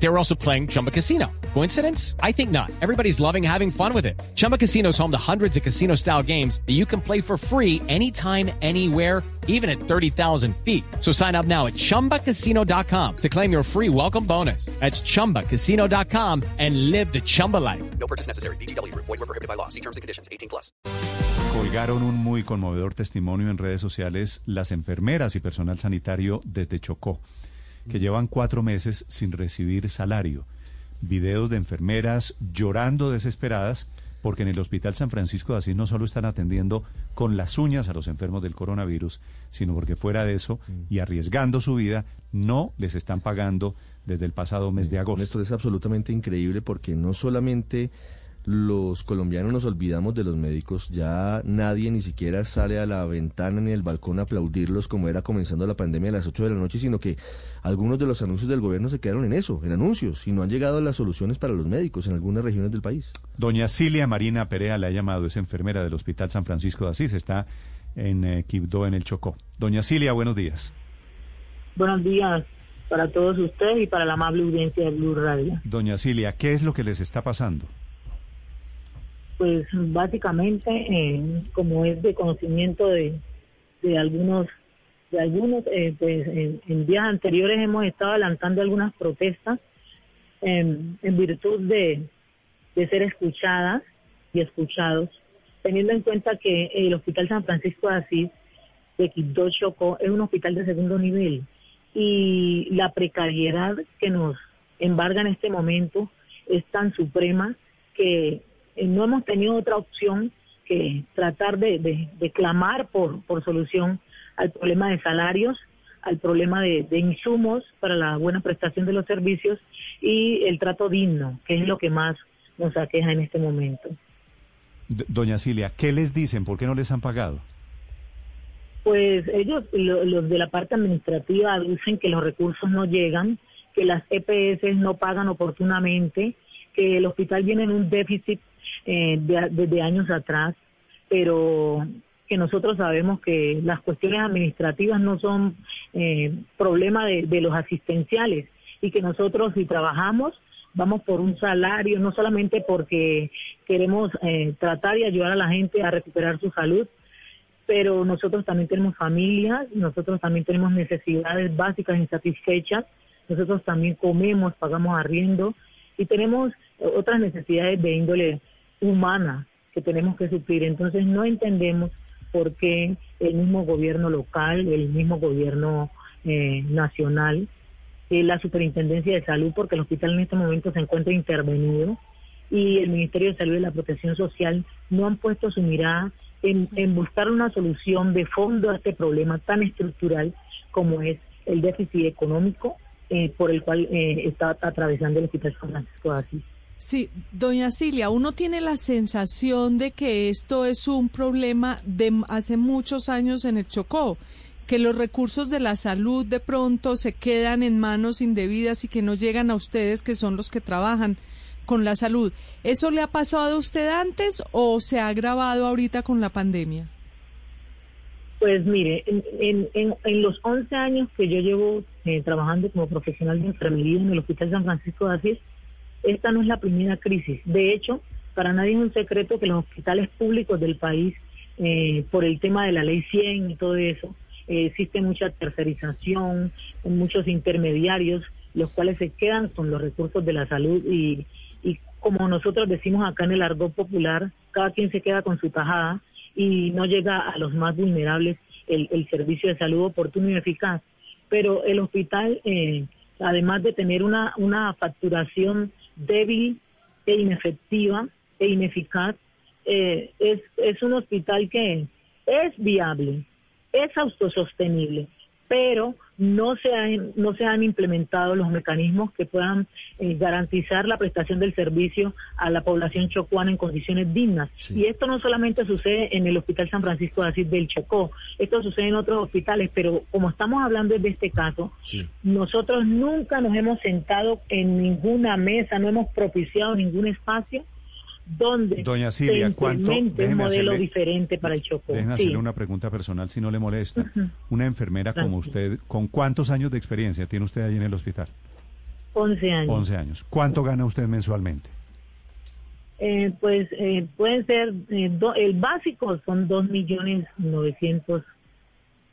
They were also playing Chumba Casino. Coincidence? I think not. Everybody's loving having fun with it. Chumba Casino is home to hundreds of casino style games that you can play for free anytime, anywhere, even at 30,000 feet. So sign up now at chumbacasino.com to claim your free welcome bonus. That's chumbacasino.com and live the Chumba life. No purchase necessary. BGW. Void were prohibited by law. See terms and conditions. 18 plus. Colgaron un muy conmovedor testimonio en redes sociales las enfermeras y personal sanitario desde Chocó, que llevan cuatro meses sin recibir salario. Videos de enfermeras llorando desesperadas porque en el Hospital San Francisco de Asís no solo están atendiendo con las uñas a los enfermos del coronavirus, sino porque fuera de eso y arriesgando su vida, no les están pagando desde el pasado mes de agosto. Esto es absolutamente increíble porque no solamente los colombianos nos olvidamos de los médicos, ya nadie ni siquiera sale a la ventana ni al balcón a aplaudirlos como era comenzando la pandemia a las 8 de la noche, sino que algunos de los anuncios del gobierno se quedaron en eso, en anuncios, y no han llegado las soluciones para los médicos en algunas regiones del país. Doña Cilia Marina Perea le ha llamado, es enfermera del Hospital San Francisco de Asís, está en eh, Quibdó, en el Chocó. Doña Cilia, buenos días. Buenos días para todos ustedes y para la amable audiencia de Blue Radio. Doña Cilia, ¿qué es lo que les está pasando? Pues básicamente, eh, como es de conocimiento de, de algunos, de algunos, eh, pues en, días anteriores hemos estado adelantando algunas protestas en, en virtud de, de ser escuchadas y escuchados, teniendo en cuenta que el Hospital San Francisco de Asís de Quibdó Chocó es un hospital de segundo nivel. Y la precariedad que nos embarga en este momento es tan suprema que eh, no hemos tenido otra opción que tratar de, de, de clamar por, por solución al problema de salarios, al problema de, de insumos para la buena prestación de los servicios y el trato digno, que es lo que más nos aqueja en este momento. Doña Cilia, ¿qué les dicen? ¿Por qué no les han pagado? Pues ellos, lo- los de la parte administrativa, dicen que los recursos no llegan, que las EPS no pagan oportunamente, que el hospital viene en un déficit eh, de- desde años atrás, pero que nosotros sabemos que las cuestiones administrativas no son eh, problema de, los asistenciales y que nosotros si trabajamos vamos por un salario, no solamente porque queremos eh, tratar y ayudar a la gente a recuperar su salud, pero nosotros también tenemos familias, nosotros también tenemos necesidades básicas insatisfechas, nosotros también comemos, pagamos arriendo y tenemos otras necesidades de índole humana que tenemos que suplir. Entonces no entendemos por qué el mismo gobierno local, el mismo gobierno eh, nacional, eh, la Superintendencia de Salud, porque el hospital en este momento se encuentra intervenido, y el Ministerio de Salud y la Protección Social no han puesto su mirada en, en buscar una solución de fondo a este problema tan estructural como es el déficit económico eh, por el cual eh, está atravesando el Hospital San Francisco de Asís. Sí, doña Cilia, uno tiene la sensación de que esto es un problema de hace muchos años en el Chocó, que los recursos de la salud de pronto se quedan en manos indebidas y que no llegan a ustedes, que son los que trabajan con la salud. ¿Eso le ha pasado a usted antes o se ha agravado ahorita con la pandemia? Pues mire, en, los 11 años que yo llevo eh, trabajando como profesional de enfermería en el Hospital San Francisco de Asís, esta no es la primera crisis. De hecho, para nadie es un secreto que los hospitales públicos del país, eh, por el tema de la ley 100 y todo eso, eh, existe mucha tercerización, muchos intermediarios, los cuales se quedan con los recursos de la salud y, y como nosotros decimos acá en el argot popular, cada quien se queda con su tajada y no llega a los más vulnerables el, servicio de salud oportuno y eficaz. Pero el hospital, eh, además de tener una, una facturación débil e inefectiva e ineficaz, eh, es, es un hospital que es viable, es autosostenible, pero no se han, no se han implementado los mecanismos que puedan eh, garantizar la prestación del servicio a la población chocuana en condiciones dignas. Sí. Y esto no solamente sucede en el Hospital San Francisco de Asís del Chocó, esto sucede en otros hospitales, pero como estamos hablando de este caso, Sí. nosotros nunca nos hemos sentado en ninguna mesa, no hemos propiciado ningún espacio donde Doña Silvia, ¿cuánto- un déjeme modelo hacerle- diferente para el Chocó. Déjenme Sí. hacerle una pregunta personal si no le molesta. Una enfermera como usted, ¿con cuántos años de experiencia tiene usted allí en el hospital? 11 años. 11 años. ¿Cuánto gana usted mensualmente? Eh, pues eh, pueden ser, eh, do- el básico son dos millones novecientos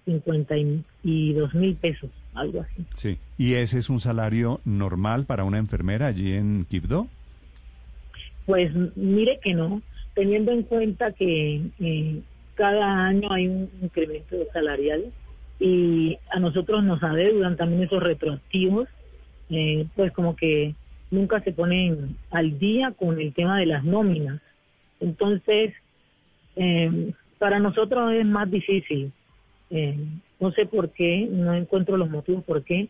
cincuenta y dos mil pesos, algo así. Sí. ¿Y ese es un salario normal para una enfermera allí en Quibdó? Pues mire que no, teniendo en cuenta que eh, cada año hay un incremento salarial y a nosotros nos adeudan también esos retroactivos, eh, pues como que nunca se ponen al día con el tema de las nóminas. Entonces, eh, para nosotros es más difícil. Eh, no sé por qué, no encuentro los motivos por qué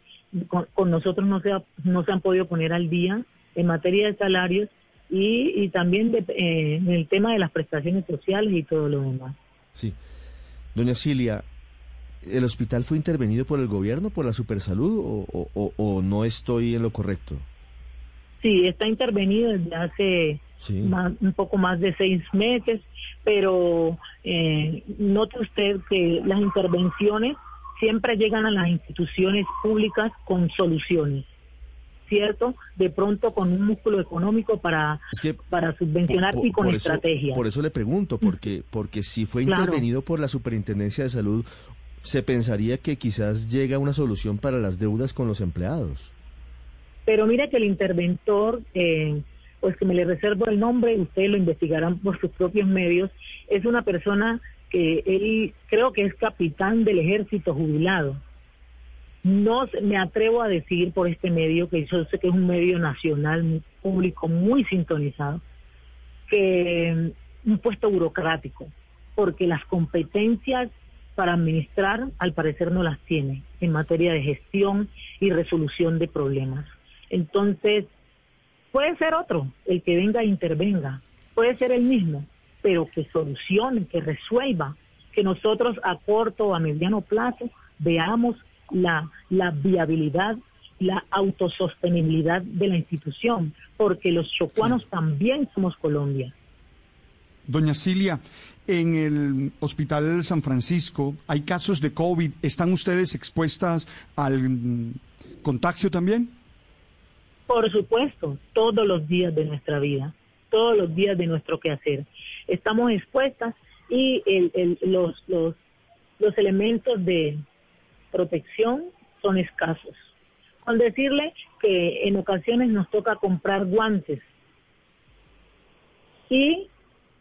con, con nosotros no se, ha- no se han podido poner al día en materia de salarios y, y también de, eh, en el tema de las prestaciones sociales y todo lo demás. Sí. Doña Cilia, ¿el hospital fue intervenido por el gobierno, por la Supersalud o, o- o- o no estoy en lo correcto? Sí, está intervenido desde hace Sí. más- un poco más de seis meses, pero eh, note usted que las intervenciones siempre llegan a las instituciones públicas con soluciones, ¿cierto? De pronto con un músculo económico para, Es que para subvencionar Por- y con por eso- estrategia. Por eso le pregunto, porque, porque si fue Claro. intervenido por la Superintendencia de Salud, se pensaría que quizás llega una solución para las deudas con los empleados. Pero mire que el interventor, eh, pues que me le reservo el nombre, ustedes lo investigarán por sus propios medios, es una persona que él creo que es capitán del ejército jubilado. No me atrevo a decir por este medio, que yo sé que es un medio nacional, público, muy sintonizado, que mm, un puesto burocrático, porque las competencias para administrar al parecer no las tiene en materia de gestión y resolución de problemas. Entonces, puede ser otro el que venga e intervenga, puede ser el mismo, pero que solucione, que resuelva, que nosotros a corto o a mediano plazo veamos la, la viabilidad, la autosostenibilidad de la institución, porque los chocuanos también somos Colombia. Doña Cilia, en el Hospital San Francisco hay casos de COVID. ¿Están ustedes expuestas al mm, contagio también? Por supuesto, todos los días de nuestra vida, todos los días de nuestro quehacer. Estamos expuestas y el- el- los, los, los elementos de protección son escasos. Con decirle que en ocasiones nos toca comprar guantes y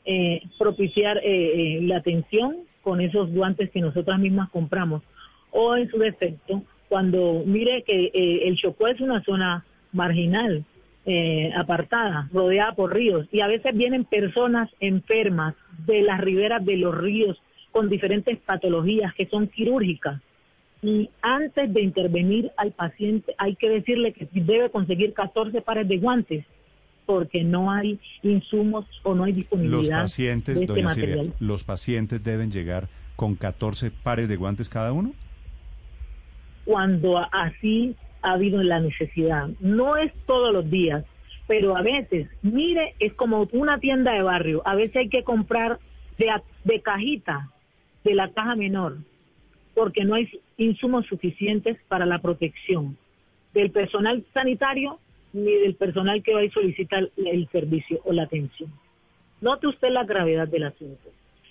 eh, propiciar eh, eh, la atención con esos guantes que nosotras mismas compramos. O en su defecto, cuando mire que eh, el Chocó es una zona marginal, eh, apartada, rodeada por ríos, y a veces vienen personas enfermas de las riberas de los ríos con diferentes patologías que son quirúrgicas. Y antes de intervenir al paciente hay que decirle que debe conseguir 14 pares de guantes porque no hay insumos o no hay Los disponibilidad pacientes, de este doña Silvia, los pacientes deben llegar con 14 pares de guantes cada uno. cuando así ha habido la necesidad. No es todos los días, pero a veces, mire, es como una tienda de barrio. A veces hay que comprar de, de cajita, de la caja menor, porque no hay insumos suficientes para la protección del personal sanitario ni del personal que va y solicita el- el servicio o la atención. Note usted la gravedad del asunto.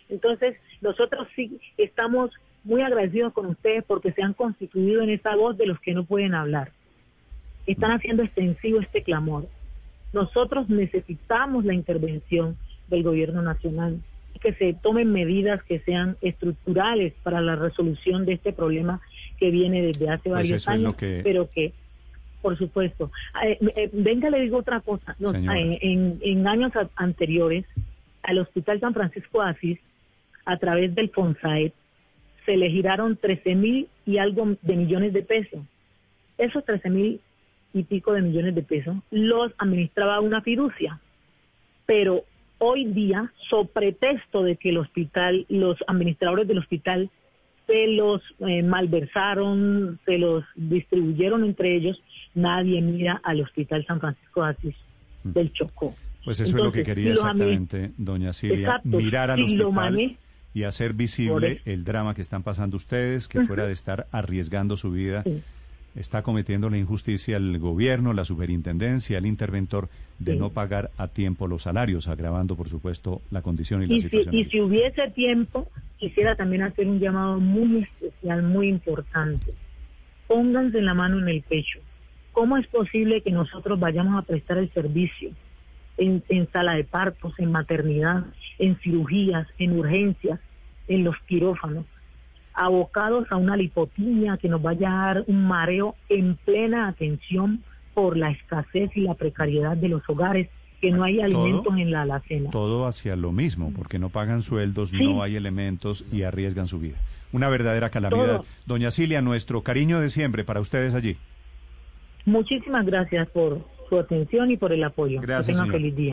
Entonces, nosotros sí estamos muy agradecidos con ustedes porque se han constituido en esa voz de los que no pueden hablar. Están haciendo extensivo este clamor. Nosotros necesitamos la intervención del gobierno nacional, que se tomen medidas que sean estructurales para la resolución de este problema que viene desde hace Pues varios años, que- pero que por supuesto. Eh, eh, venga, le digo otra cosa. Señora. eh, en, en años a- anteriores, al Hospital San Francisco de Asís, a través del FONSAED, se le giraron 13 mil y algo de millones de pesos. Esos 13 mil y pico de millones de pesos los administraba una fiducia. Pero hoy día, so pretexto de que el hospital, los administradores del hospital se los eh, malversaron, se los distribuyeron entre ellos, nadie mira al Hospital San Francisco de Asís del Chocó. Pues eso es lo que quería si exactamente, doña Silvia, Exacto, mirar al si hospital y hacer visible el drama que están pasando ustedes, que fuera de estar arriesgando su vida, Sí. Está cometiendo la injusticia el gobierno, la superintendencia, el interventor de Sí. no pagar a tiempo los salarios, agravando, por supuesto, la condición y la Y si, situación. y si hubiese tiempo, quisiera también hacer un llamado muy especial, muy importante. Pónganse la mano en el pecho. ¿Cómo es posible que nosotros vayamos a prestar el servicio en, en sala de partos, en maternidad, en cirugías, en urgencias, en los quirófanos, abocados a una lipotimia que nos vaya a dar un mareo en plena atención por la escasez y la precariedad de los hogares, que no hay alimentos en la alacena? Todo hacia lo mismo, porque no pagan sueldos, Sí. no hay elementos y arriesgan su vida. Una verdadera calamidad. Todo. Doña Cilia, nuestro cariño de siempre para ustedes allí. Muchísimas gracias por su atención y por el apoyo. Gracias, que tengan feliz día.